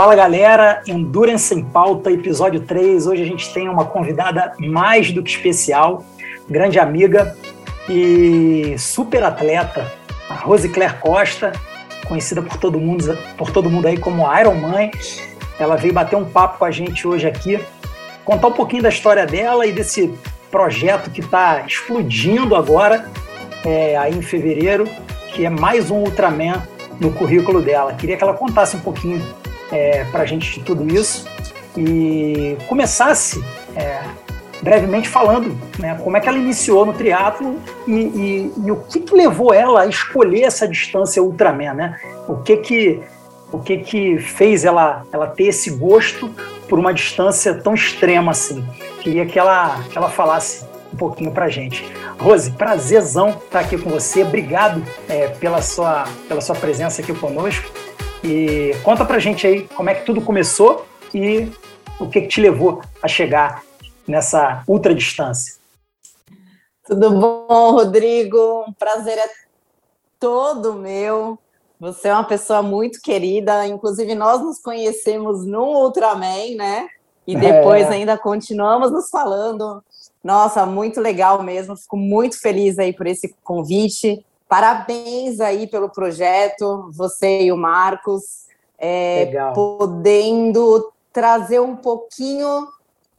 Fala galera, Endurance em Pauta, episódio 3. Hoje a gente tem uma convidada mais do que especial, grande amiga e super atleta, a Rose Claire Costa, conhecida por todo mundo, por todo mundo aí como Iron Man. Ela veio bater um papo com a gente hoje aqui, contar um pouquinho da história dela e desse projeto que está explodindo agora, é, aí em fevereiro, que é mais um Ultraman no currículo dela. Queria que ela contasse um pouquinho é, para a gente de tudo isso e começasse é, brevemente falando né, como é que ela iniciou no triatlo e, e, e, o que, que levou ela a escolher essa distância Ultraman, né? O que que o que que fez ela ela ter esse gosto por uma distância tão extrema assim? Queria que ela que ela falasse um pouquinho para gente. Rose, prazerzão estar aqui com você. Obrigado é, pela sua pela sua presença aqui conosco. E conta pra gente aí como é que tudo começou e o que, que te levou a chegar nessa ultra distância. Tudo bom, Rodrigo? Um prazer é todo meu. Você é uma pessoa muito querida, inclusive nós nos conhecemos no Ultraman, né? E depois é. ainda continuamos nos falando. Nossa, muito legal mesmo. Fico muito feliz aí por esse convite. Parabéns aí pelo projeto, você e o Marcos, é, podendo trazer um pouquinho,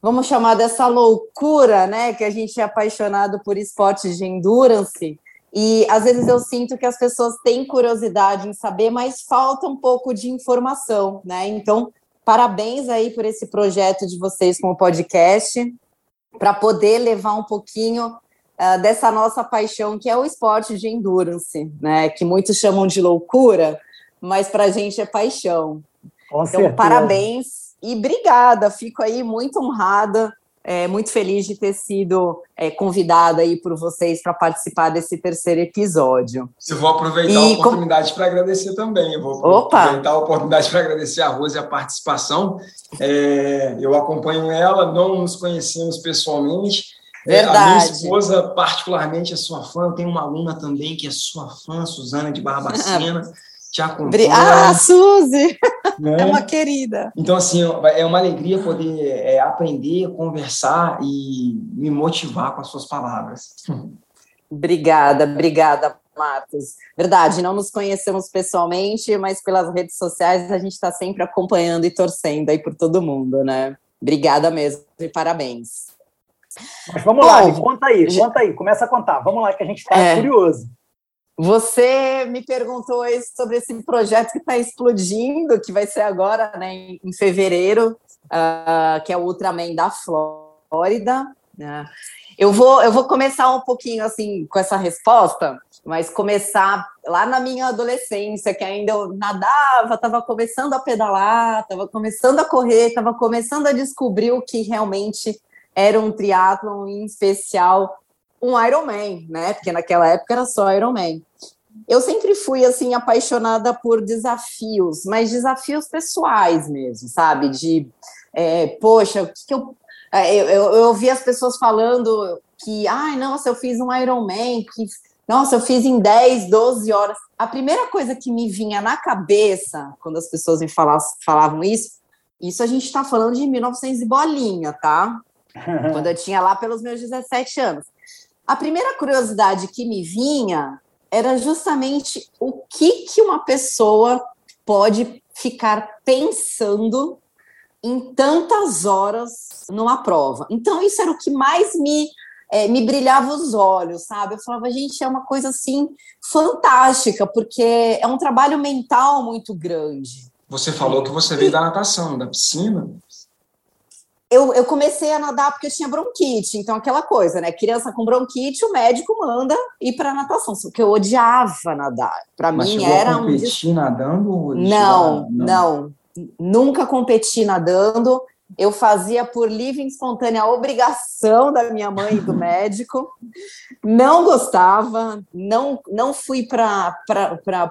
vamos chamar dessa loucura, né? Que a gente é apaixonado por esportes de endurance. E às vezes eu sinto que as pessoas têm curiosidade em saber, mas falta um pouco de informação, né? Então, parabéns aí por esse projeto de vocês com o podcast, para poder levar um pouquinho uh, dessa nossa paixão, que é o esporte de endurance, né? Que muitos chamam de loucura, mas para a gente é paixão. Com então, certeza. parabéns e obrigada. Fico aí muito honrada, é, muito feliz de ter sido é, convidada aí por vocês para participar desse terceiro episódio. Eu vou aproveitar e a oportunidade com... para agradecer também. Eu vou Opa. aproveitar a oportunidade para agradecer a Rose a participação. É, eu acompanho ela, não nos conhecemos pessoalmente, Verdade. É, a minha esposa, particularmente, é sua fã. Eu tenho uma aluna também que é sua fã, Suzana de Barbacena. te acompanha. Ah, Suzy! Né? É uma querida. Então, assim, é uma alegria poder é, aprender, conversar e me motivar com as suas palavras. Obrigada, obrigada, Marcos. Verdade, não nos conhecemos pessoalmente, mas pelas redes sociais a gente está sempre acompanhando e torcendo aí por todo mundo, né? Obrigada mesmo e parabéns. Mas vamos Bom, lá, conta aí, conta aí, começa a contar. Vamos lá, que a gente está é, curioso. Você me perguntou sobre esse projeto que está explodindo, que vai ser agora, né, em fevereiro, uh, que é o Ultraman da Flórida. Né? Eu vou, eu vou começar um pouquinho assim com essa resposta, mas começar lá na minha adolescência, que ainda eu nadava, estava começando a pedalar, estava começando a correr, estava começando a descobrir o que realmente era um triatlon, em especial um Ironman, né? Porque naquela época era só Ironman. Eu sempre fui assim apaixonada por desafios, mas desafios pessoais mesmo, sabe? De, é, poxa, o que, que eu, é, eu, eu, eu ouvi as pessoas falando que, ai, nossa, eu fiz um Ironman, que, nossa, eu fiz em 10, 12 horas. A primeira coisa que me vinha na cabeça quando as pessoas me falavam, falavam isso, isso a gente está falando de 1900 e bolinha, tá? Quando eu tinha lá pelos meus 17 anos. A primeira curiosidade que me vinha era justamente o que, que uma pessoa pode ficar pensando em tantas horas numa prova. Então, isso era o que mais me, é, me brilhava os olhos, sabe? Eu falava, gente, é uma coisa assim fantástica, porque é um trabalho mental muito grande. Você falou que você veio da natação, da piscina eu, eu comecei a nadar porque eu tinha bronquite, então aquela coisa, né? Criança com bronquite, o médico manda ir para natação, só que eu odiava nadar. Para mim era um. competir nadando? Não, não, não, nunca competi nadando. Eu fazia por livre e espontânea obrigação da minha mãe e do médico. Não gostava, não, não fui para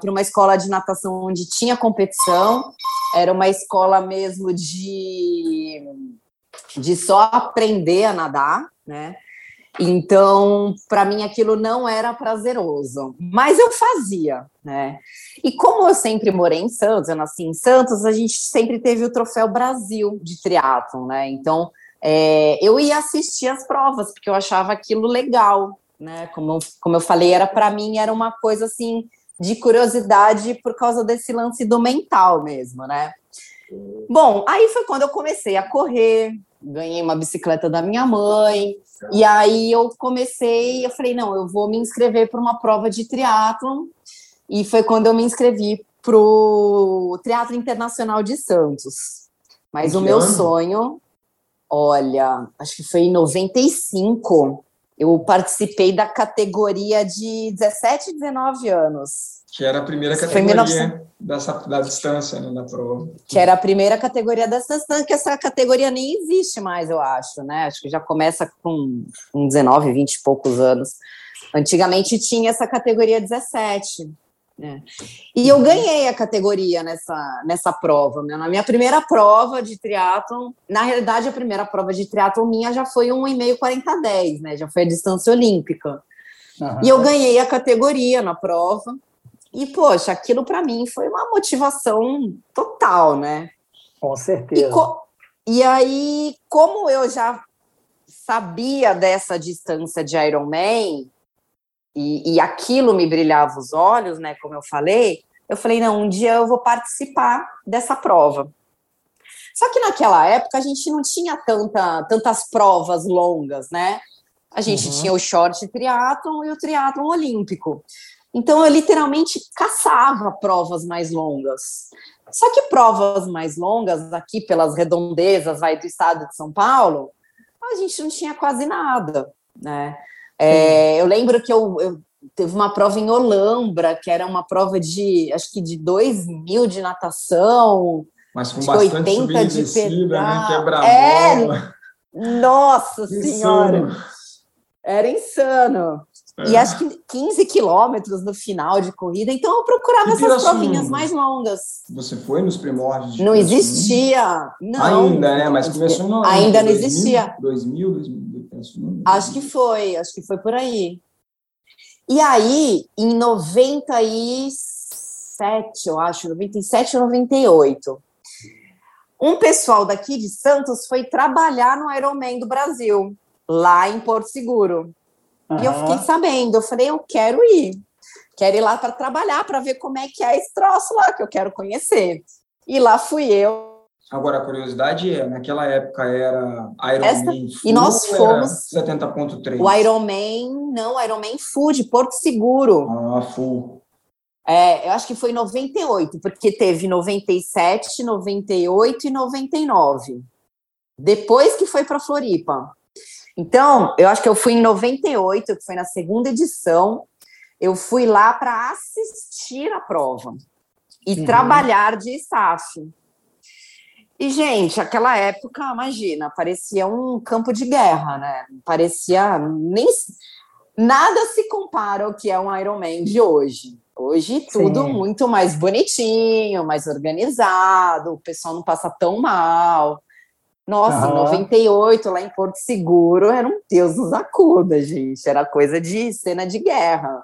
uma escola de natação onde tinha competição. Era uma escola mesmo de de só aprender a nadar, né? Então, para mim, aquilo não era prazeroso, mas eu fazia, né? E como eu sempre morei em Santos, eu nasci em Santos, a gente sempre teve o Troféu Brasil de triatlon, né? Então, é, eu ia assistir as provas, porque eu achava aquilo legal, né? Como, como eu falei, era para mim, era uma coisa assim de curiosidade por causa desse lance do mental mesmo, né? Bom, aí foi quando eu comecei a correr, ganhei uma bicicleta da minha mãe, e aí eu comecei, eu falei, não, eu vou me inscrever para uma prova de triatlon, e foi quando eu me inscrevi para o Triatlo Internacional de Santos. Mas o meu ano? sonho, olha, acho que foi em 95, eu participei da categoria de 17 e 19 anos. Que era a primeira categoria 19... dessa, da distância, né, da prova. Que era a primeira categoria dessa distância, que essa categoria nem existe mais, eu acho, né? Acho que já começa com, com 19, 20 e poucos anos. Antigamente tinha essa categoria 17. Né? E eu ganhei a categoria nessa, nessa prova. Né? Na minha primeira prova de triatlon, na realidade, a primeira prova de triatlon minha já foi 1,5 40 10, né? Já foi a distância olímpica. Uhum. E eu ganhei a categoria na prova. E, poxa, aquilo para mim foi uma motivação total, né? Com certeza. E, co e aí, como eu já sabia dessa distância de Ironman, e, e aquilo me brilhava os olhos, né? Como eu falei, eu falei, não, um dia eu vou participar dessa prova. Só que naquela época a gente não tinha tanta, tantas provas longas, né? A gente uhum. tinha o short triatlon e o triatlon olímpico. Então, eu literalmente caçava provas mais longas. Só que provas mais longas, aqui pelas redondezas vai do estado de São Paulo, a gente não tinha quase nada, né? É, eu lembro que eu, eu, teve uma prova em Olambra, que era uma prova de, acho que de 2 mil de natação, mas com bastante 80 de pedal. Né? É, Nossa Senhora! Era insano. E acho que 15 quilômetros no final de corrida, então eu procurava essas provinhas mais longas. Você foi nos primórdios? Não existia. Não. Ainda, né? Mas começou no. Ainda não existia. 2000, 2000, 2000, Acho que foi, acho que foi por aí. E aí, em 97, eu acho, 97 ou 98, um pessoal daqui de Santos foi trabalhar no Ironman do Brasil, lá em Porto Seguro. Uhum. E eu fiquei sabendo, eu falei, eu quero ir. Quero ir lá para trabalhar, para ver como é que é esse troço lá, que eu quero conhecer. E lá fui eu. Agora, a curiosidade é, naquela época era Ironman Essa... E nós fomos... 70.3. O Ironman, não, Ironman Food, Porto Seguro. Ah, full. É, eu acho que foi em 98, porque teve 97, 98 e 99. Depois que foi para Floripa. Então, eu acho que eu fui em 98, que foi na segunda edição. Eu fui lá para assistir a prova e uhum. trabalhar de staff. E, gente, aquela época, imagina, parecia um campo de guerra, né? Parecia nem nada se compara ao que é um Ironman de hoje. Hoje tudo Sim. muito mais bonitinho, mais organizado, o pessoal não passa tão mal. Nossa, uhum. 98, lá em Porto Seguro, era um Deus nos acuda, gente. Era coisa de cena de guerra.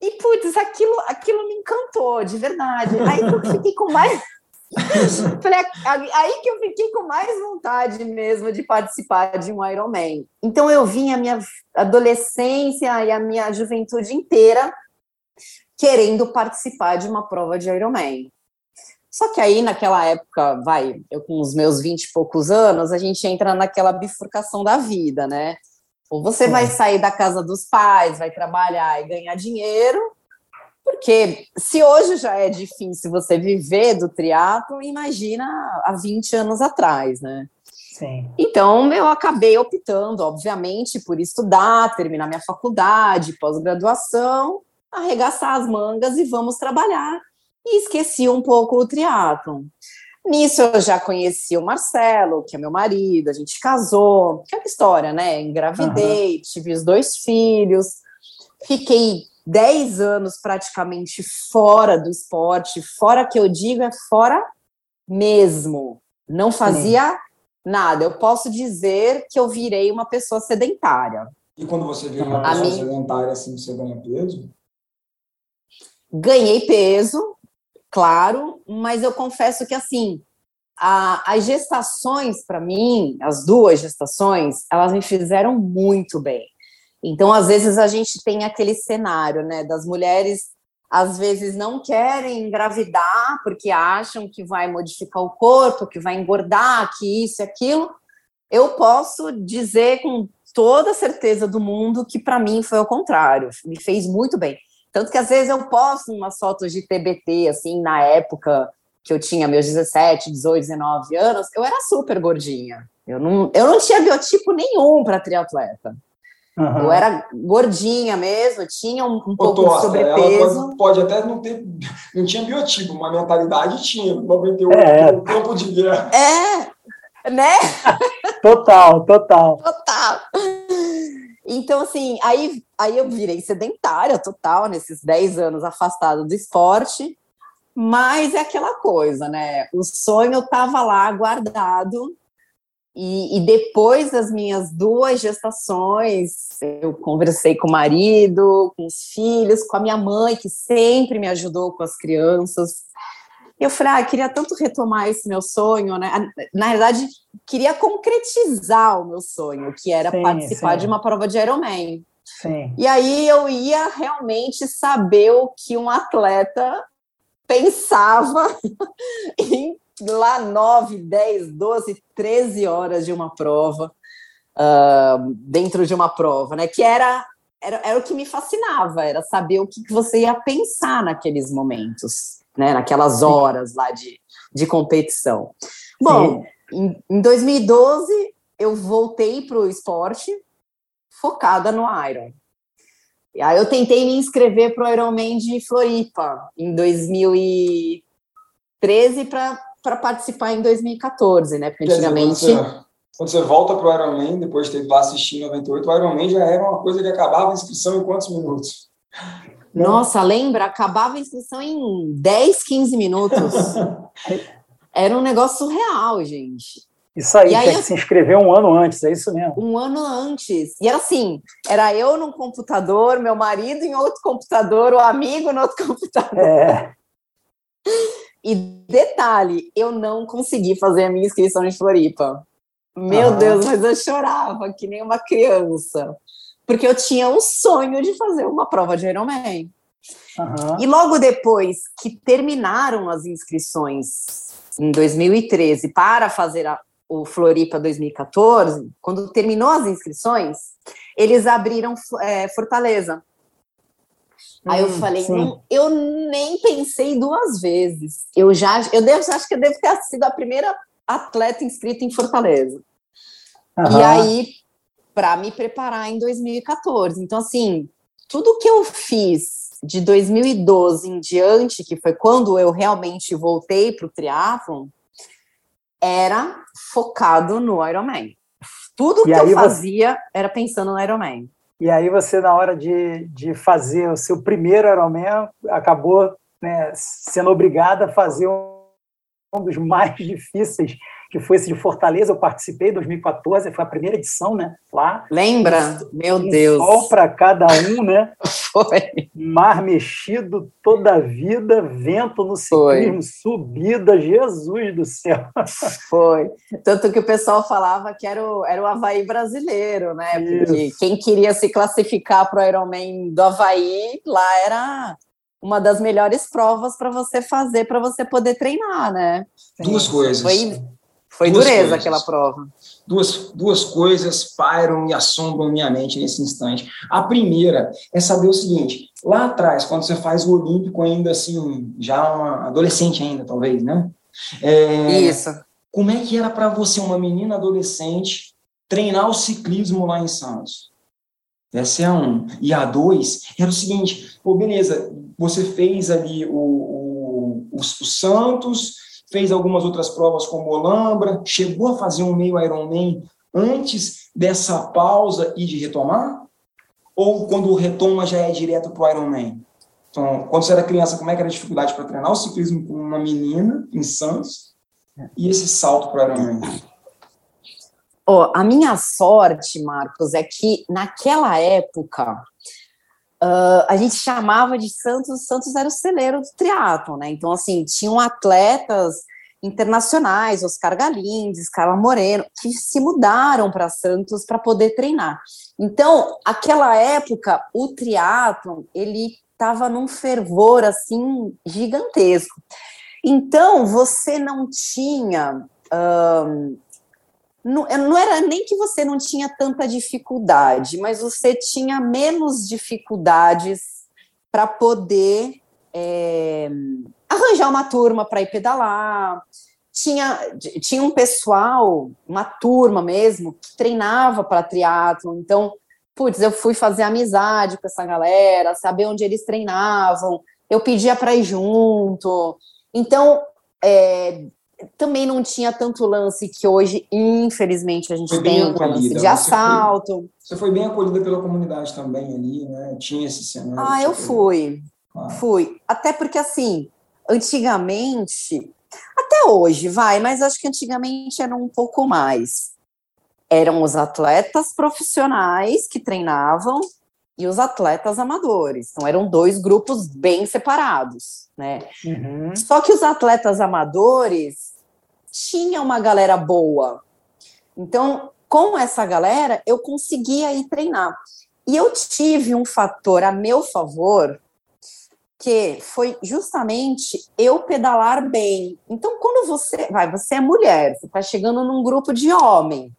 E, putz, aquilo, aquilo me encantou, de verdade. Aí eu fiquei com mais. aí que eu fiquei com mais vontade mesmo de participar de um Ironman. Então eu vim a minha adolescência e a minha juventude inteira querendo participar de uma prova de Ironman. Só que aí, naquela época, vai, eu com os meus vinte e poucos anos, a gente entra naquela bifurcação da vida, né? Ou você vai sair da casa dos pais, vai trabalhar e ganhar dinheiro, porque se hoje já é difícil você viver do triatlo, imagina há 20 anos atrás, né? Sim. Então, eu acabei optando, obviamente, por estudar, terminar minha faculdade, pós-graduação, arregaçar as mangas e vamos trabalhar e esqueci um pouco o triatlon. Nisso eu já conheci o Marcelo, que é meu marido, a gente casou, aquela história, né? Engravidei, uhum. tive os dois filhos, fiquei 10 anos praticamente fora do esporte, fora que eu digo é fora mesmo. Não fazia Sim. Nada. Eu posso dizer que eu virei uma pessoa sedentária. E quando você vira uma pessoa sedentária, assim, você ganha peso? Ganhei peso, claro, mas eu confesso que, assim, a, as gestações, para mim, as duas gestações, elas me fizeram muito bem. Então, às vezes, a gente tem aquele cenário, né, das mulheres às vezes não querem engravidar porque acham que vai modificar o corpo, que vai engordar, que isso e aquilo. Eu posso dizer com toda certeza do mundo que para mim foi o contrário, me fez muito bem. Tanto que às vezes eu posto umas fotos de TBT, assim, na época que eu tinha meus 17, 18, 19 anos, eu era super gordinha. Eu não, eu não tinha biotipo nenhum para triatleta. Uhum. Eu era gordinha mesmo, tinha um, um pouco de sobrepeso. Pode, pode, até não ter, não tinha biotipo, uma mentalidade tinha, 98, é. um tempo de guerra. É, né? total, total. Total. Então, assim, aí, aí eu virei sedentária total, nesses 10 anos afastada do esporte, mas é aquela coisa, né? O sonho estava lá guardado, e, e, depois das minhas duas gestações, eu conversei com o marido, com os filhos, com a minha mãe, que sempre me ajudou com as crianças. Eu falei, ah, queria tanto retomar esse meu sonho, né? Na verdade, queria concretizar o meu sonho, que era sim, participar sim. de uma prova de Ironman. Sim. E aí eu ia realmente saber o que um atleta pensava em lá 9, 10, 12, 13 horas de uma prova, uh, dentro de uma prova, né? Que era, era, era o que me fascinava, era saber o que, que você ia pensar naqueles momentos, né? Naquelas horas lá de, de competição. Bom, em, em 2012 eu voltei para o esporte focada no Iron. E aí eu tentei me inscrever para o Ironman de Floripa em 2013 para para participar em 2014, né? Porque antigamente. Dizer, quando, você, quando, você, volta para o Ironman, depois de ter lá assistir em 98, o Ironman já era uma coisa que acabava a inscrição em quantos minutos? Nossa, lembra? Acabava a inscrição em 10, 15 minutos. era um negócio surreal, gente. Isso aí, e aí eu... que se inscrever um ano antes, é isso mesmo. Um ano antes. E era assim: era eu num computador, meu marido em outro computador, o amigo no outro computador. É. E detalhe, eu não consegui fazer a minha inscrição em Floripa. Meu ah. Deus, mas eu chorava que nem uma criança. Porque eu tinha um sonho de fazer uma prova de Ironman. Uhum. E logo depois que terminaram as inscrições em 2013 para fazer a, o Floripa 2014, quando terminou as inscrições, eles abriram é, Fortaleza. Aí eu hum, falei, não, eu nem pensei duas vezes. Eu já, eu devo, acho que eu devo ter sido a primeira atleta inscrita em Fortaleza. Uhum. E aí, para me preparar em 2014. Então, assim, tudo que eu fiz de 2012 em diante, que foi quando eu realmente voltei para o triatlon, era focado no Ironman. Tudo e que eu fazia você... era pensando no Ironman. E aí você, na hora de, de fazer o seu primeiro Ironman, acabou né, sendo obrigada a fazer um, um dos mais difíceis que foi esse de Fortaleza, eu participei em 2014, foi a primeira edição, né? Lá. Lembra? Meu um Deus. Sol para cada um, né? foi. Mar mexido toda a vida, vento no ciclismo, foi. subida, Jesus do céu. Foi. Tanto que o pessoal falava que era o, era o Havaí brasileiro, né? Porque quem queria se classificar para o Ironman do Havaí, lá era uma das melhores provas para você fazer, para você poder treinar, né? Duas coisas. Foi foi duas dureza coisas. aquela prova. Duas, duas coisas pairam e assombram minha mente nesse instante. A primeira é saber o seguinte: lá atrás, quando você faz o Olímpico, ainda assim, já uma adolescente ainda, talvez, né? É, Isso. Como é que era para você, uma menina adolescente, treinar o ciclismo lá em Santos? Essa é a um. E a dois era o seguinte: pô, beleza, você fez ali o, o, o, o Santos, fez algumas outras provas como Olambra, chegou a fazer um meio Ironman antes dessa pausa e de retomar? Ou quando retoma já é direto para o Ironman? Então, quando você era criança, como é que era a dificuldade para treinar o ciclismo com uma menina em Santos e esse salto para o Ironman? Oh, a minha sorte, Marcos, é que naquela época uh, a gente chamava de Santos, Santos era o celeiro do triatlo, né? Então, assim, tinham atletas internacionais, Oscar Galindes, Carla Moreno, que se mudaram para Santos para poder treinar. Então, aquela época, o triatlo ele estava num fervor assim gigantesco. Então, você não tinha não, não era nem que você não tinha tanta dificuldade, mas você tinha menos dificuldades para poder é, arranjar uma turma para ir pedalar. Tinha, tinha um pessoal, uma turma mesmo, que treinava para triatlo. Então, putz, eu fui fazer amizade com essa galera, saber onde eles treinavam. Eu pedia para ir junto. Então, é, também não tinha tanto lance que hoje, infelizmente, a gente foi tem, é lance de assalto. Você foi, você foi, bem acolhida pela comunidade também ali, né? Tinha esse cenário. Ah, eu fui. Ah. Fui. Até porque, assim, antigamente, até hoje, vai, mas acho que antigamente era um pouco mais. Eram os atletas profissionais que treinavam e os atletas amadores. Então, eram dois grupos bem separados, né? Uhum. Só que os atletas amadores tinha uma galera boa. Então, com essa galera, eu conseguia ir treinar. E eu tive um fator a meu favor, que foi justamente eu pedalar bem. Então, quando você vai, você é mulher, você está chegando num grupo de homem.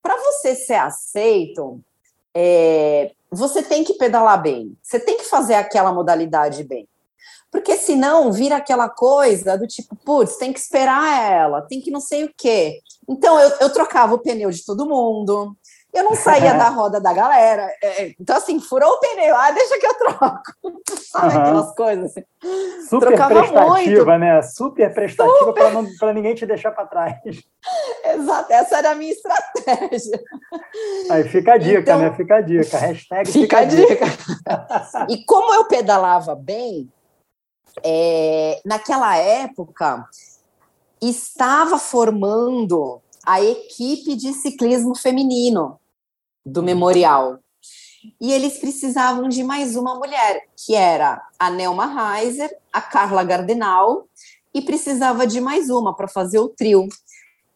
Para você ser aceito, é, você tem que pedalar bem. Você tem que fazer aquela modalidade bem. Porque senão vira aquela coisa do tipo, putz, tem que esperar ela, tem que não sei o quê. Então eu, eu trocava o pneu de todo mundo, eu não saía da roda da galera. É, é, então, assim, furou o pneu, ah, deixa que eu troco. Sabe uhum. aquelas coisas assim. Super Trocava prestativa, muito. né? Super prestativa para ninguém te deixar para trás. Exato, essa era a minha estratégia. Aí fica a dica, então, né? Fica a dica. Hashtag fica, fica a dica. dica. e como eu pedalava bem, é, naquela época, estava formando a equipe de ciclismo feminino do Memorial. E eles precisavam de mais uma mulher, que era a Nelma Heiser, a Carla Gardenal, e precisava de mais uma para fazer o trio.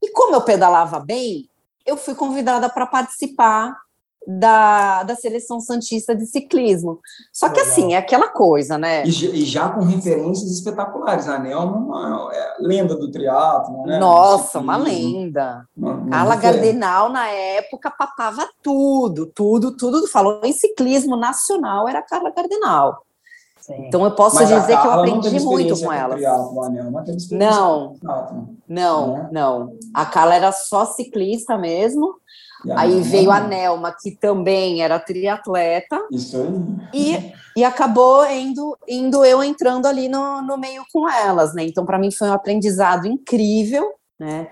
E como eu pedalava bem, eu fui convidada para participar da, da seleção santista de ciclismo. Só que Legal. assim, é aquela coisa, né? E, e, já com referências espetaculares. A Nelma é uma é lenda do triatlo, né? Nossa, uma lenda. Uma, Carla Gardenal, na época, papava tudo, tudo, tudo. Falou em ciclismo nacional, era Carla Gardenal. Sim. Então eu posso Mas dizer que eu aprendi muito com ela. Não, não, né? não. A Carla era só ciclista mesmo. Aí veio a Nelma, que também era triatleta. Isso aí. E, e acabou indo, indo eu entrando ali no, no meio com elas, né? Então, para mim, foi um aprendizado incrível, né?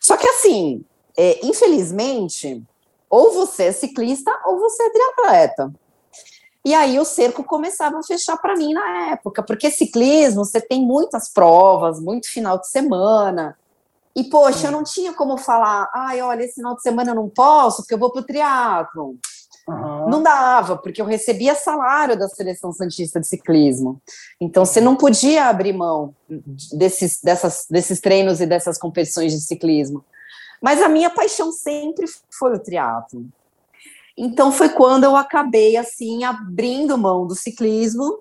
Só que, assim, é, infelizmente, ou você é ciclista ou você é triatleta. E aí o cerco começava a fechar para mim na época, porque ciclismo você tem muitas provas, muito final de semana. E, poxa, eu não tinha como falar, ai, olha, esse final de semana eu não posso, porque eu vou para o triatlo. Uhum. Não dava, porque eu recebia salário da Seleção Santista de Ciclismo. Então, você não podia abrir mão desses, dessas, desses treinos e dessas competições de ciclismo. Mas a minha paixão sempre foi o triatlo. Então, foi quando eu acabei, assim, abrindo mão do ciclismo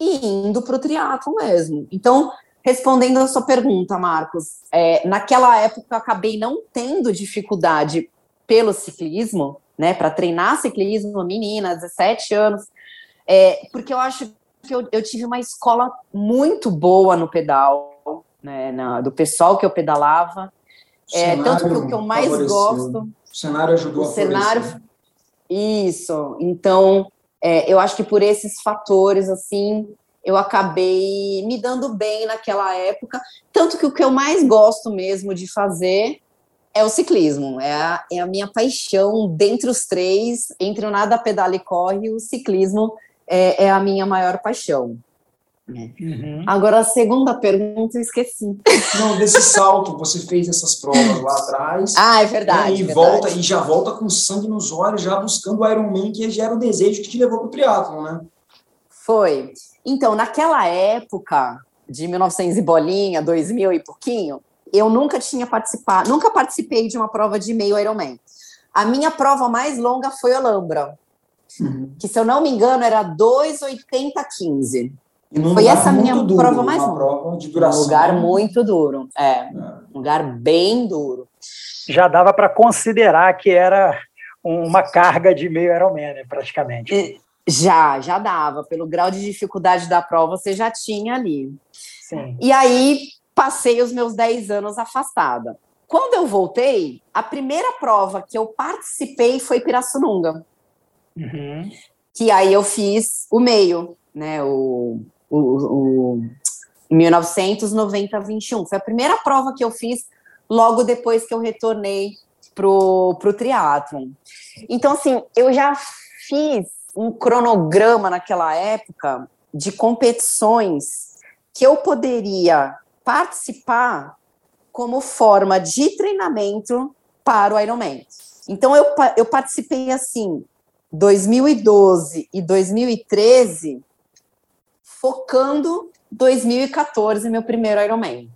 e indo para o triatlo mesmo. Então, Respondendo a sua pergunta, Marcos, é, naquela época eu acabei não tendo dificuldade pelo ciclismo, né, para treinar ciclismo, menina, 17 anos, é, porque eu acho que eu, eu, tive uma escola muito boa no pedal, né, na, do pessoal que eu pedalava, é, tanto que o que eu mais favoreceu. gosto... O cenário ajudou o a cenário, Isso, então, é, eu acho que por esses fatores, assim, eu acabei me dando bem naquela época. Tanto que o que eu mais gosto mesmo de fazer é o ciclismo. É a, é a minha paixão dentre os três, entre o nada, pedala e corre, o ciclismo é, é a minha maior paixão. Uhum. Agora, a segunda pergunta eu esqueci. Não, desse salto, você fez essas provas lá atrás. Ah, é verdade. E, verdade. volta, e já volta com sangue nos olhos, já buscando o Iron Man, que já era o desejo que te levou para o triatlon, né? Foi. Então, naquela época, de 1900 e bolinha, 2000 e pouquinho, eu nunca tinha participado, nunca participei de uma prova de meio Ironman. A minha prova mais longa foi Olambra, uhum. que se eu não me engano era 2,80-15. Foi essa minha duro, prova mais longa. Prova de duração. Um lugar muito duro, é, é. um lugar bem duro. Já dava para considerar que era uma carga de meio Ironman, né, praticamente. Já, já dava. Pelo grau de dificuldade da prova, você já tinha ali. Sim. E aí, passei os meus 10 anos afastada. Quando eu voltei, a primeira prova que eu participei foi Pirassununga. Uhum. Que aí eu fiz o meio, né? O, o, o 1990-21. Foi a primeira prova que eu fiz logo depois que eu retornei pro, pro triatlon. Então, assim, eu já fiz um cronograma naquela época de competições que eu poderia participar como forma de treinamento para o Ironman. Então eu, eu participei assim 2012 e 2013 focando 2014 meu primeiro Ironman.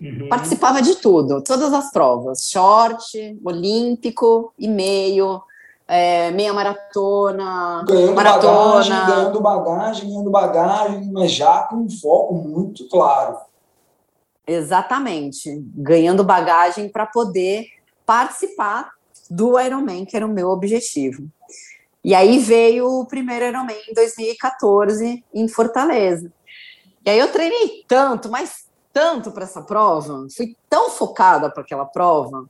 Uhum. Participava de tudo, todas as provas, short, olímpico e meio, é, meia maratona, ganhando maratona. Bagagem, ganhando bagagem, ganhando bagagem, mas já com um foco muito claro. Exatamente, ganhando bagagem para poder participar do Ironman, que era o meu objetivo. E aí veio o primeiro Ironman em 2014 em Fortaleza. E aí eu treinei tanto, mas tanto para essa prova, fui tão focada para aquela prova,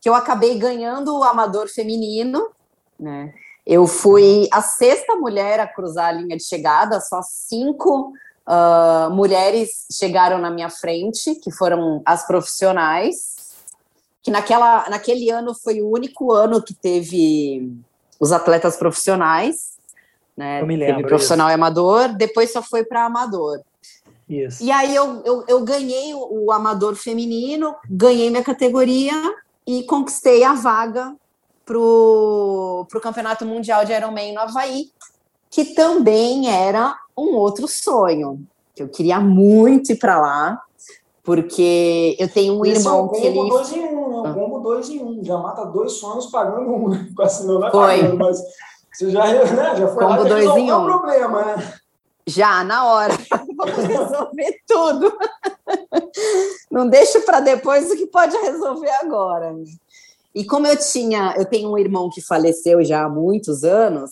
que eu acabei ganhando o amador feminino né? Eu fui a sexta mulher a cruzar a linha de chegada, só cinco uh, mulheres chegaram na minha frente, que foram as profissionais, que naquela, naquele ano foi o único ano que teve os atletas profissionais, né? Eu me lembro. Teve profissional isso. e amador, depois só foi para amador. Isso. E aí eu, eu, eu ganhei o, o amador feminino, ganhei minha categoria e conquistei a vaga para o Campeonato Mundial de Ironman no Havaí, que também era um outro sonho, que eu queria muito ir para lá, porque eu tenho um Esse irmão é que ele... Dois em um, né? Um combo dois em um, já mata dois sonhos pagando um, né? assim, não é Foi. Pagando, mas você já, né, já foi combo lá dois em um. problema, né? Já, na hora. Vamos resolver tudo. Não deixo para depois o que pode resolver agora. E como eu tinha, eu tenho um irmão que faleceu já há muitos anos,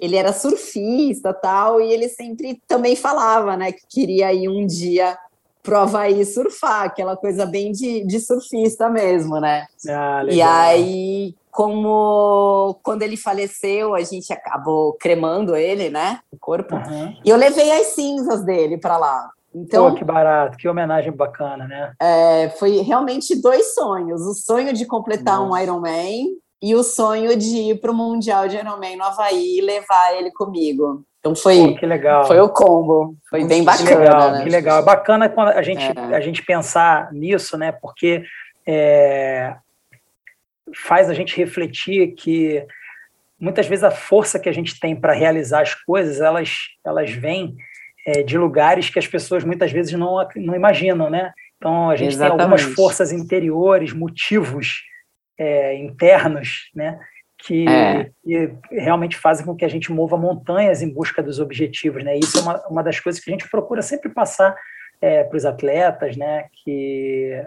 ele era surfista tal, e ele sempre também falava, né, que queria ir um dia pro Havaí surfar, aquela coisa bem de, de surfista mesmo, né? Ah, e aí, como quando ele faleceu, a gente acabou cremando ele, né, o corpo, uhum. e eu levei as cinzas dele para lá. Então, Pô, que barato, que homenagem bacana, né? É, foi realmente dois sonhos: o sonho de completar Nossa. um Ironman e o sonho de ir para o Mundial de Ironman no Havaí e levar ele comigo. Então foi, Pô, que legal. foi o combo, foi bem bacana. Que legal, né? que legal. É bacana quando a gente, é. a gente pensar nisso, né? Porque é, faz a gente refletir que muitas vezes a força que a gente tem para realizar as coisas, elas, elas vêm é, de lugares que as pessoas muitas vezes não, não imaginam, né? Então a gente Exatamente. tem algumas forças interiores, motivos é, internos, né? Que, é. que, realmente fazem com que a gente mova montanhas em busca dos objetivos, né? Isso é uma, uma das coisas que a gente procura sempre passar é, para os atletas, né? Que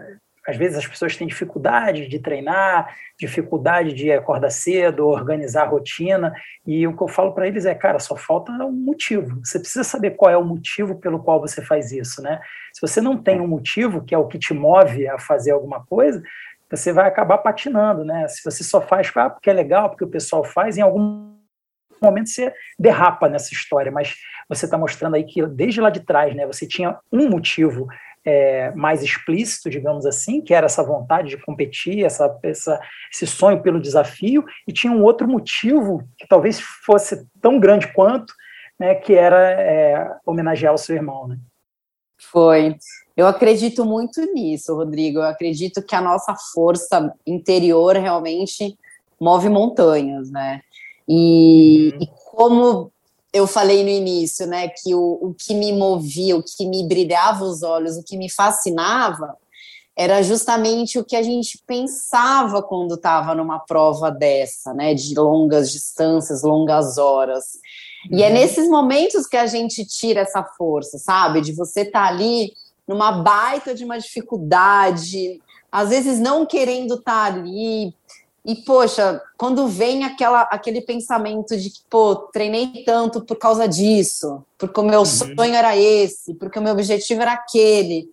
às vezes as pessoas têm dificuldade de treinar, dificuldade de acordar cedo, organizar a rotina, e o que eu falo para eles é, cara, só falta um motivo. Você precisa saber qual é o motivo pelo qual você faz isso, né? Se você não tem um motivo, que é o que te move a fazer alguma coisa, você vai acabar patinando, né? Se você só faz ah, porque é legal, porque o pessoal faz, em algum momento você derrapa nessa história, mas você está mostrando aí que desde lá de trás, né, você tinha um motivo é, mais explícito, digamos assim, que era essa vontade de competir, essa, essa, esse sonho pelo desafio, e tinha um outro motivo que talvez fosse tão grande quanto, né, que era é, homenagear o seu irmão, né? Foi. Eu acredito muito nisso, Rodrigo. Eu acredito que a nossa força interior realmente move montanhas, né? E, uhum. e como eu falei no início, né, que o, o que me movia, o que me brilhava os olhos, o que me fascinava, era justamente o que a gente pensava quando estava numa prova dessa, né, de longas distâncias, longas horas. E é uhum. nesses momentos que a gente tira essa força, sabe? De você estar tá ali numa baita de uma dificuldade, às vezes não querendo estar tá ali, e, poxa, quando vem aquela, aquele pensamento de que, pô, treinei tanto por causa disso, porque o meu uhum. sonho era esse, porque o meu objetivo era aquele.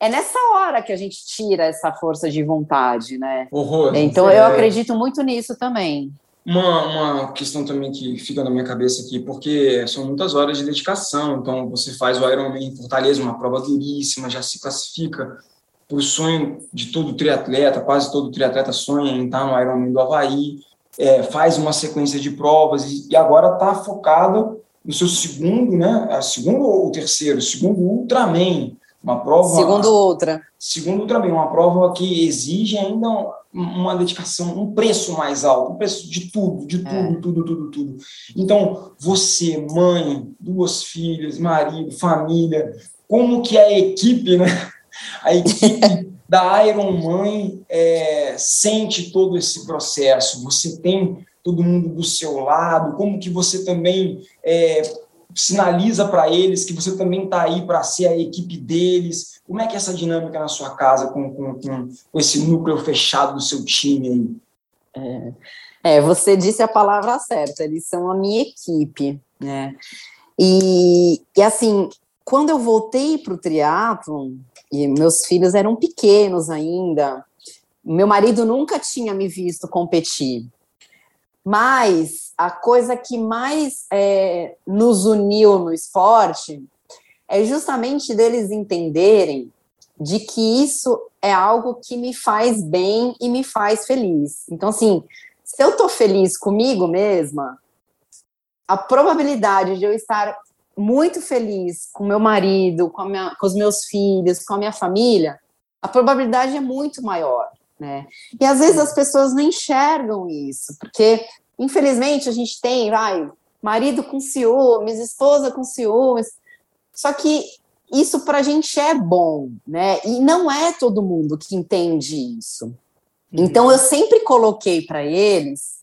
É nessa hora que a gente tira essa força de vontade, né? Horror, então, é... eu acredito muito nisso também. Uma, uma questão também que fica na minha cabeça aqui, porque são muitas horas de dedicação. Então, você faz o Ironman em Fortaleza, uma prova duríssima, já se classifica o sonho de todo triatleta, quase todo triatleta sonha em estar no Ironman do Havaí, é, faz uma sequência de provas e, e agora está focado no seu segundo, né? A segundo ou terceiro, segundo Ultraman, uma prova. Segundo Ultra. Segundo Ultraman, uma prova que exige ainda uma dedicação, um preço mais alto, um preço de tudo, de tudo, é. tudo, tudo, tudo. Então, você, mãe, duas filhas, marido, família, como que a equipe, né? A equipe da Iron Man é, sente todo esse processo. Você tem todo mundo do seu lado. Como que você também é, sinaliza para eles que você também está aí para ser a equipe deles? Como é que é essa dinâmica na sua casa com, com, com, com esse núcleo fechado do seu time aí? É, é, você disse a palavra certa. Eles são a minha equipe, né? E, e assim, quando eu voltei para o triatlon, e meus filhos eram pequenos ainda. Meu marido nunca tinha me visto competir. Mas a coisa que mais é, nos uniu no esporte é justamente deles entenderem de que isso é algo que me faz bem e me faz feliz. Então, assim, se eu tô feliz comigo mesma, a probabilidade de eu estar muito feliz com meu marido, com, minha, com os meus filhos, com a minha família, a probabilidade é muito maior, né? E às vezes as pessoas não enxergam isso, porque infelizmente a gente tem, vai, marido com ciúmes, esposa com ciúmes, só que isso para a gente é bom, né? E não é todo mundo que entende isso. Então eu sempre coloquei para eles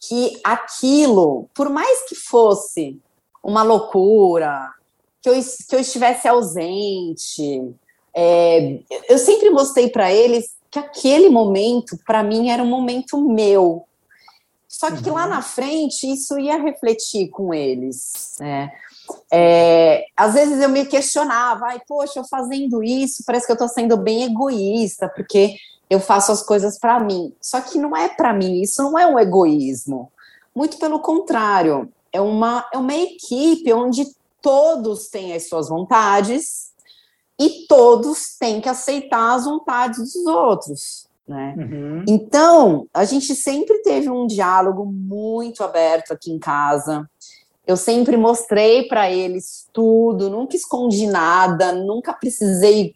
que aquilo, por mais que fosse uma loucura, que eu, que eu estivesse ausente. É, eu sempre mostrei para eles que aquele momento, para mim, era um momento meu. Só que uhum. lá na frente, isso ia refletir com eles. Né? É, às vezes eu me questionava, ai, poxa, eu fazendo isso, parece que eu estou sendo bem egoísta, porque eu faço as coisas para mim. Só que não é para mim, isso não é um egoísmo. Muito pelo contrário, é uma, é uma equipe onde todos têm as suas vontades e todos têm que aceitar as vontades dos outros. Né? Uhum. Então, a gente sempre teve um diálogo muito aberto aqui em casa. Eu sempre mostrei para eles tudo, nunca escondi nada, nunca precisei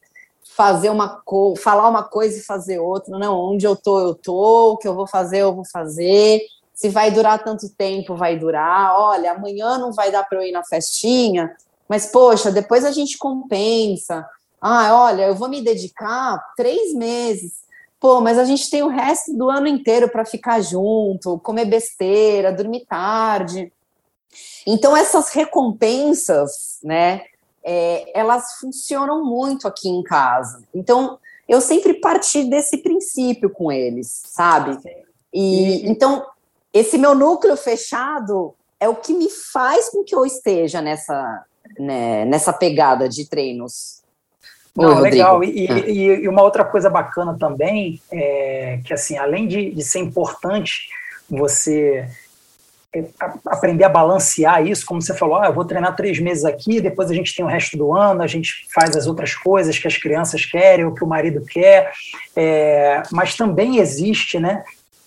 fazer uma co falar uma coisa e fazer outra. Não, onde eu tô, eu tô, o que eu vou fazer, eu vou fazer se vai durar tanto tempo, vai durar. Olha, amanhã não vai dar para eu ir na festinha, mas poxa, depois a gente compensa. Ah, olha, eu vou me dedicar três meses. Pô, mas a gente tem o resto do ano inteiro para ficar junto, comer besteira, dormir tarde. Então, essas recompensas, né, é, elas funcionam muito aqui em casa. Então, eu sempre parti desse princípio com eles, sabe? E, então, esse meu núcleo fechado é o que me faz com que eu esteja nessa, né, nessa pegada de treinos. Não, Oi, legal. E, ah. e, e, uma outra coisa bacana também é que, assim, além de, de ser importante você é, aprender a balancear isso, como você falou, ah, eu vou treinar três meses aqui, depois a gente tem o resto do ano, a gente faz as outras coisas que as crianças querem, o que o marido quer, é, mas também existe, né,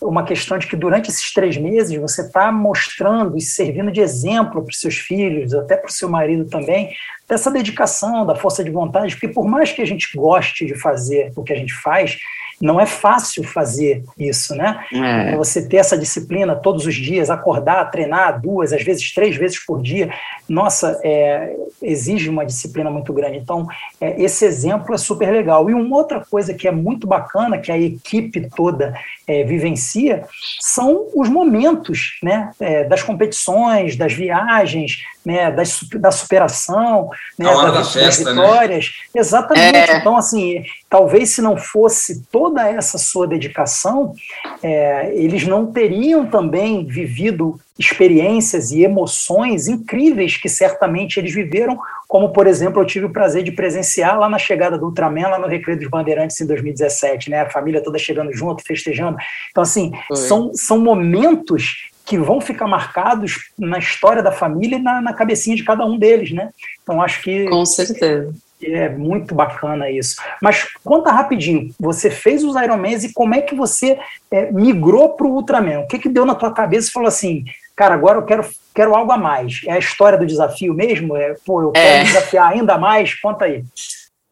uma questão de que durante esses três meses você está mostrando e servindo de exemplo para os seus filhos, até para o seu marido também, dessa dedicação, da força de vontade, porque por mais que a gente goste de fazer o que a gente faz, não é fácil fazer isso, né? É. Você ter essa disciplina todos os dias, acordar, treinar duas, às vezes três vezes por dia, nossa, é, exige uma disciplina muito grande. Então, é, esse exemplo é super legal. E uma outra coisa que é muito bacana, que a equipe toda é, vivencia, são os momentos né, é, das competições, das viagens, né, das, da superação, né, das, da festa, das né? vitórias. Né? Exatamente. É. Então, assim, talvez se não fosse toda essa sua dedicação, é, eles não teriam também vivido experiências e emoções incríveis que certamente eles viveram, como, por exemplo, eu tive o prazer de presenciar lá na chegada do Ultraman, lá no Recreio dos Bandeirantes em 2017, né? A família toda chegando junto, festejando. Então, assim, são, são momentos que vão ficar marcados na história da família e na, na cabecinha de cada um deles, né? Então, acho que... Com certeza. É muito bacana isso. Mas conta rapidinho, você fez os Ironmans e como é que você é, migrou para o Ultraman? O que, que deu na tua cabeça e falou assim, cara, agora eu quero, quero algo a mais? É a história do desafio mesmo? É, pô, eu quero é. desafiar ainda mais? Conta aí.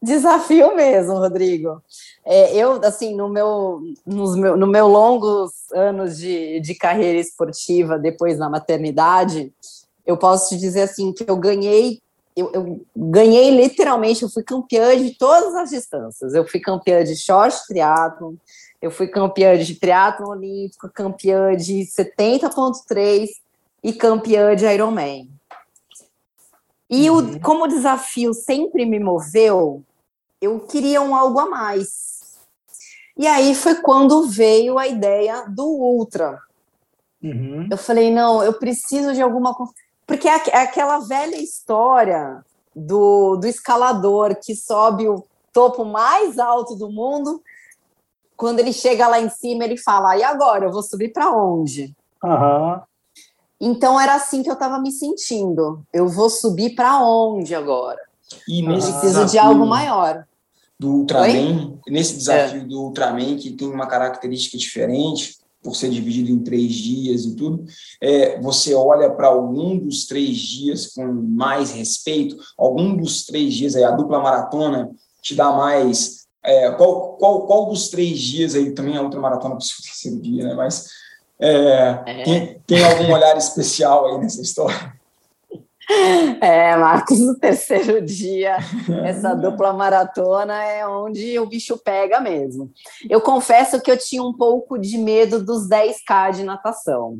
Desafio mesmo, Rodrigo. É, eu, assim, no meu, nos meu, no meu longos anos de, de carreira esportiva, depois na maternidade, eu posso te dizer assim que eu ganhei eu, eu, ganhei literalmente, eu fui campeã de todas as distâncias. Eu fui campeã de short triatlo, eu fui campeã de triatlo olímpico, campeã de 70.3 e campeã de Ironman. E uhum. o, como o desafio sempre me moveu, eu queria um algo a mais. E aí foi quando veio a ideia do Ultra. Uhum. Eu falei, não, eu preciso de alguma coisa porque é, é aquela velha história do, do escalador que sobe o topo mais alto do mundo. Quando ele chega lá em cima, ele fala: e agora? Eu vou subir para onde? Uhum. Então era assim que eu estava me sentindo. Eu vou subir para onde agora? E nesse Preciso de algo maior. Do Ultraman, Oi? nesse desafio é. do Ultraman, que tem uma característica diferente, por ser dividido em três dias e tudo, é, você olha para algum dos três dias com mais respeito, algum dos três dias aí, a dupla maratona te dá mais. É, qual, qual, qual dos três dias aí, também a outra maratona para o terceiro dia, né? Mas é, é. Tem, tem algum olhar especial aí nessa história? É, Marcos, no terceiro dia, essa dupla maratona é onde o bicho pega mesmo. Eu confesso que eu tinha um pouco de medo dos 10K de natação,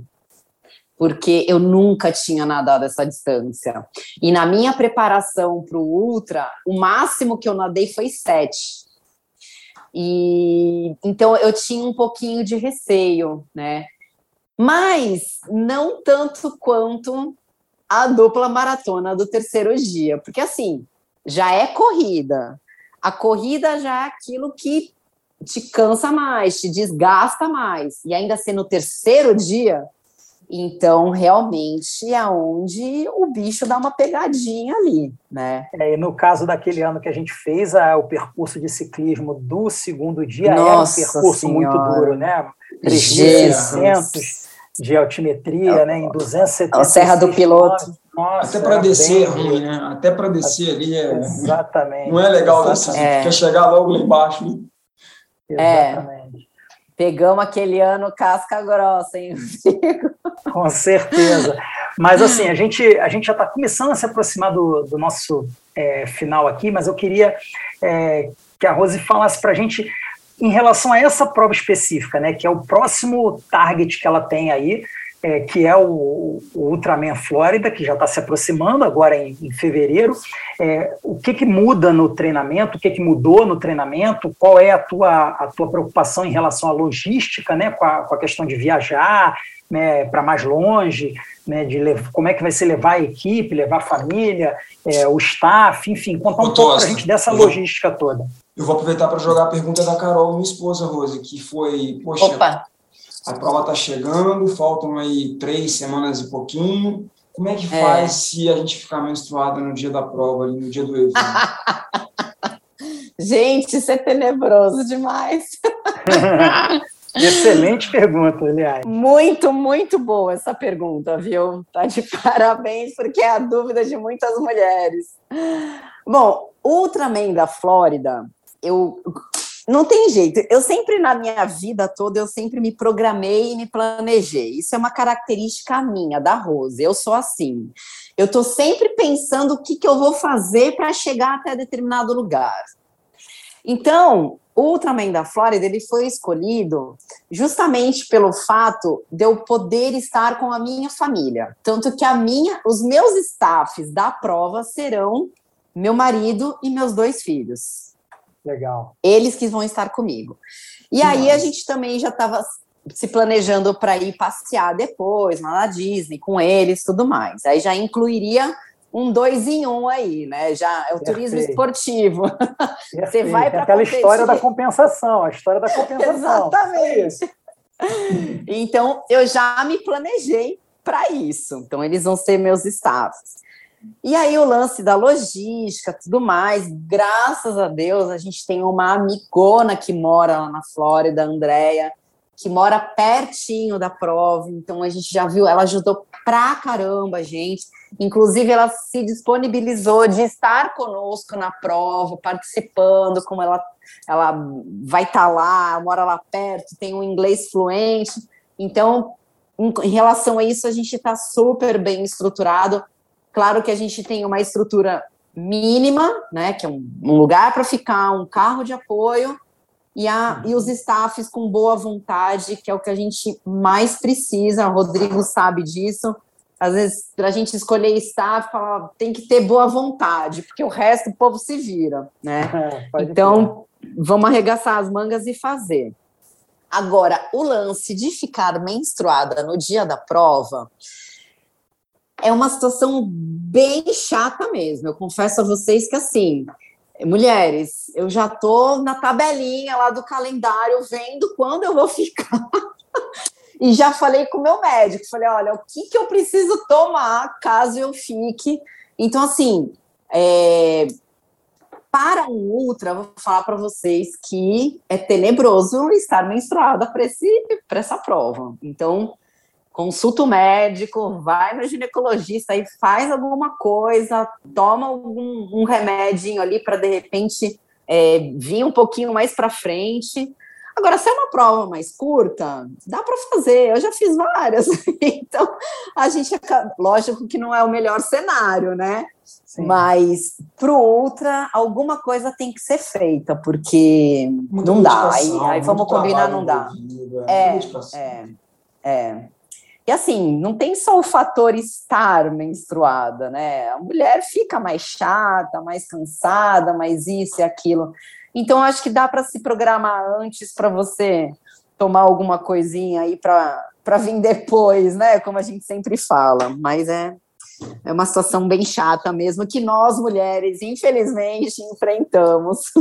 porque eu nunca tinha nadado essa distância. E na minha preparação para o Ultra, o máximo que eu nadei foi 7. E então eu tinha um pouquinho de receio, né? Mas não tanto quanto a dupla maratona do terceiro dia, porque assim, já é corrida. A corrida já é aquilo que te cansa mais, te desgasta mais. E ainda ser no terceiro dia, então realmente é onde o bicho dá uma pegadinha ali, né? É, no caso daquele ano que a gente fez a, o percurso de ciclismo do segundo dia, Nossa era um percurso senhora. muito duro, né? 3.600 de altimetria, é, né, em 270. A Serra do Piloto. Nossa, Até para descer é ruim, né? Até para descer ali é. Exatamente. Não é legal descer, é. quer chegar logo lá embaixo. Né? Exatamente. É. Pegamos aquele ano casca grossa, hein? Com certeza. Mas assim, a gente, a gente já está começando a se aproximar do, do nosso é, final aqui, mas eu queria é, que a Rose falasse para a gente em relação a essa prova específica, né, que é o próximo target que ela tem aí, é, que é o, o, Ultraman Flórida, que já está se aproximando agora em, em fevereiro. É, o que, que muda no treinamento? O que, que mudou no treinamento? Qual é a tua, a tua preocupação em relação à logística, né, com a, com a questão de viajar né, para mais longe, né, de levar, como é que vai ser levar a equipe, levar a família, é, o staff, enfim, contar um pouco para a gente dessa logística toda. Eu vou aproveitar para jogar a pergunta da Carol, minha esposa, Rose, que foi, poxa, Opa. a prova está chegando, faltam aí três semanas e pouquinho. Como é que é. faz se a gente ficar menstruada no dia da prova, no dia do evento? gente, isso é tenebroso demais. Excelente pergunta, aliás. Muito, muito boa essa pergunta, viu? Tá de parabéns, porque é a dúvida de muitas mulheres. Bom, Ultraman da Flórida, eu não tem jeito. Eu sempre na minha vida toda eu sempre me programei e me planejei. Isso é uma característica minha da Rose. Eu sou assim. Eu estou sempre pensando o que, que eu vou fazer para chegar até determinado lugar. Então, o Ultraman da Flórida ele foi escolhido justamente pelo fato de eu poder estar com a minha família. Tanto que a minha, os meus staffs da prova serão meu marido e meus dois filhos. Legal. Eles que vão estar comigo. E aí a gente também já estava se planejando para ir passear depois, lá na Disney, com eles tudo mais. Aí já incluiria um dois em um aí, né? Já é o Perfeito. turismo esportivo. Perfeito. Você vai para aquela competir. história da compensação, a história da compensação. Exatamente. então eu já me planejei para isso. Então eles vão ser meus staffs. E aí o lance da logística, tudo mais, graças a Deus a gente tem uma amigona que mora lá na Flórida, Andrea, que mora pertinho da prova, então a gente já viu, ela ajudou pra caramba a gente. Inclusive, ela se disponibilizou de estar conosco na prova, participando, como ela, ela vai estar tá lá, mora lá perto, tem um inglês fluente. Então, em relação a isso, a gente está super bem estruturado. Claro que a gente tem uma estrutura mínima, né, que é um, um lugar para ficar, um carro de apoio, e, a, e os staffs com boa vontade, que é o que a gente mais precisa. O Rodrigo sabe disso. Às vezes, para a gente escolher staff, fala, tem que ter boa vontade, porque o resto o povo se vira, né? É, então, vamos arregaçar as mangas e fazer. Agora, o lance de ficar menstruada no dia da prova é uma situação bem chata mesmo. Eu confesso a vocês que assim, mulheres, eu já tô na tabelinha lá do calendário vendo quando eu vou ficar. e já falei com o meu médico, falei, olha, o que, que eu preciso tomar caso eu fique. Então, assim, é, para um ultra, vou falar para vocês que é tenebroso estar menstruada para essa prova. Então, consulta o médico, vai no ginecologista e faz alguma coisa, toma algum, um remedinho ali para de repente é, vir um pouquinho mais para frente. Agora, se é uma prova mais curta, dá para fazer. Eu já fiz várias. então, a gente, lógico que não é o melhor cenário, né? Sim. Mas para o ultra, alguma coisa tem que ser feita, porque Muita não dá. Aí, aí vamos combinar, não dá. É, é, é. E assim, não tem só o fator estar menstruada, né? A mulher fica mais chata, mais cansada, mais isso e aquilo. Então, acho que dá para se programar antes para você tomar alguma coisinha aí para vir depois, né? Como a gente sempre fala. Mas é, é uma situação bem chata mesmo, que nós mulheres, infelizmente, enfrentamos.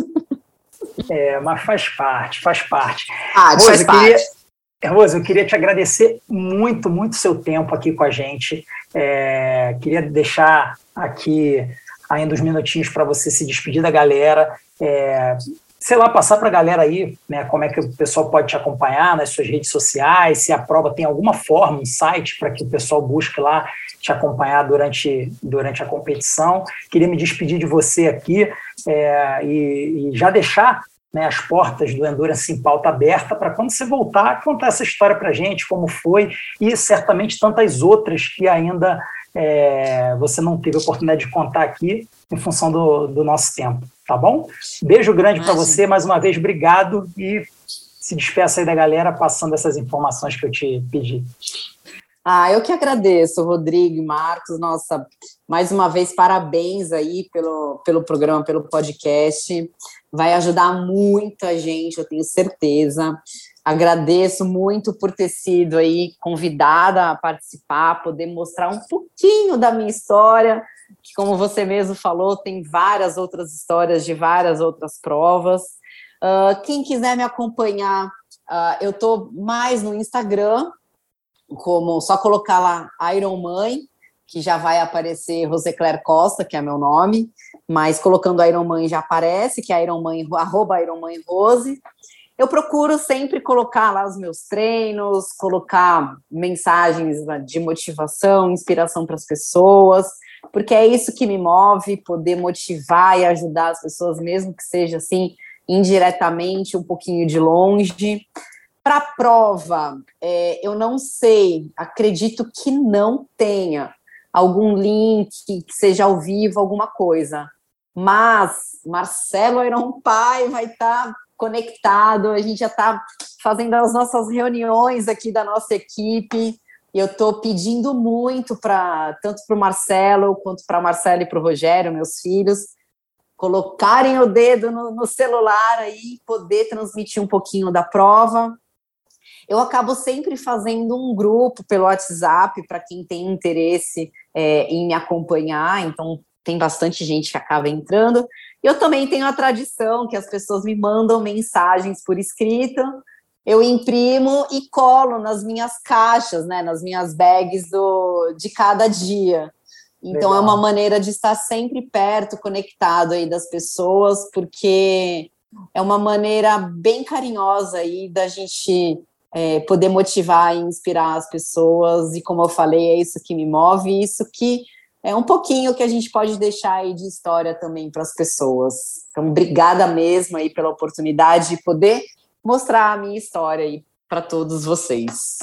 É, mas faz parte, faz parte. Ah, faz parte. Queria Rosa, eu queria te agradecer muito, muito seu tempo aqui com a gente. É, queria deixar aqui ainda uns minutinhos para você se despedir da galera. É, sei lá, passar para a galera aí, né, como é que o pessoal pode te acompanhar nas suas redes sociais, se a prova tem alguma forma, um site para que o pessoal busque lá te acompanhar durante, durante a competição. Queria me despedir de você aqui é, e, e já deixar né, as portas do Endurance em pauta aberta para quando você voltar contar essa história para a gente, como foi, e certamente tantas outras que ainda é, você não teve oportunidade de contar aqui em função do, do nosso tempo, tá bom? Beijo grande para você, mais uma vez, obrigado e se despeça aí da galera passando essas informações que eu te pedi. Ah, eu que agradeço, Rodrigo e Marcos. Nossa, mais uma vez, parabéns aí pelo, pelo programa, pelo podcast vai ajudar muita gente, eu tenho certeza. Agradeço muito por ter sido aí convidada a participar, poder mostrar um pouquinho da minha história, que como você mesmo falou, tem várias outras histórias de várias outras provas. Uh, quem quiser me acompanhar, uh, eu estou mais no Instagram, como só colocar lá Iron Mãe, que já vai aparecer Rosecler Costa, que é meu nome mas colocando Iron Man já aparece, que é Iron Man, arroba Iron Man Rose. Eu procuro sempre colocar lá os meus treinos, colocar mensagens de motivação, inspiração para as pessoas, porque é isso que me move, poder motivar e ajudar as pessoas, mesmo que seja assim, indiretamente, um pouquinho de longe. Para a prova, é, eu não sei, acredito que não tenha algum link que seja ao vivo, alguma coisa. Mas Marcelo Airon Pai vai estar tá conectado, a gente já está fazendo as nossas reuniões aqui da nossa equipe. E eu estou pedindo muito para tanto para o Marcelo quanto para a Marcela e para o Rogério, meus filhos, colocarem o dedo no, no celular aí, poder transmitir um pouquinho da prova. Eu acabo sempre fazendo um grupo pelo WhatsApp para quem tem interesse é, em me acompanhar, então tem bastante gente que acaba entrando. Eu também tenho a tradição que as pessoas me mandam mensagens por escrito, eu imprimo e colo nas minhas caixas, né, nas minhas bags do, de cada dia. Então Legal. é uma maneira de estar sempre perto, conectado aí das pessoas, porque é uma maneira bem carinhosa aí da gente é, poder motivar e inspirar as pessoas. E como eu falei, é isso que me move, isso que é um pouquinho que a gente pode deixar aí de história também para as pessoas. Então, obrigada mesmo aí pela oportunidade de poder mostrar a minha história aí para todos vocês.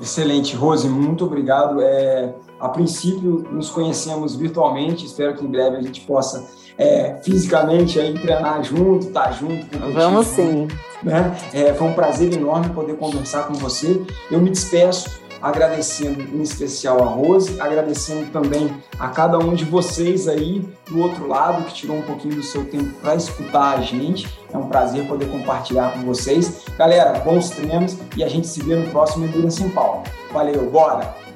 Excelente, Rose, muito obrigado. É, a princípio, nos conhecemos virtualmente, espero que em breve a gente possa é, fisicamente aí, treinar junto, estar tá junto. Vamos sim. Né? É, foi um prazer enorme poder conversar com você. Eu me despeço agradecendo em especial a Rose, agradecendo também a cada um de vocês aí do outro lado que tirou um pouquinho do seu tempo para escutar a gente. É um prazer poder compartilhar com vocês. Galera, bons treinos e a gente se vê no próximo Endurance em Paulo. Valeu, bora!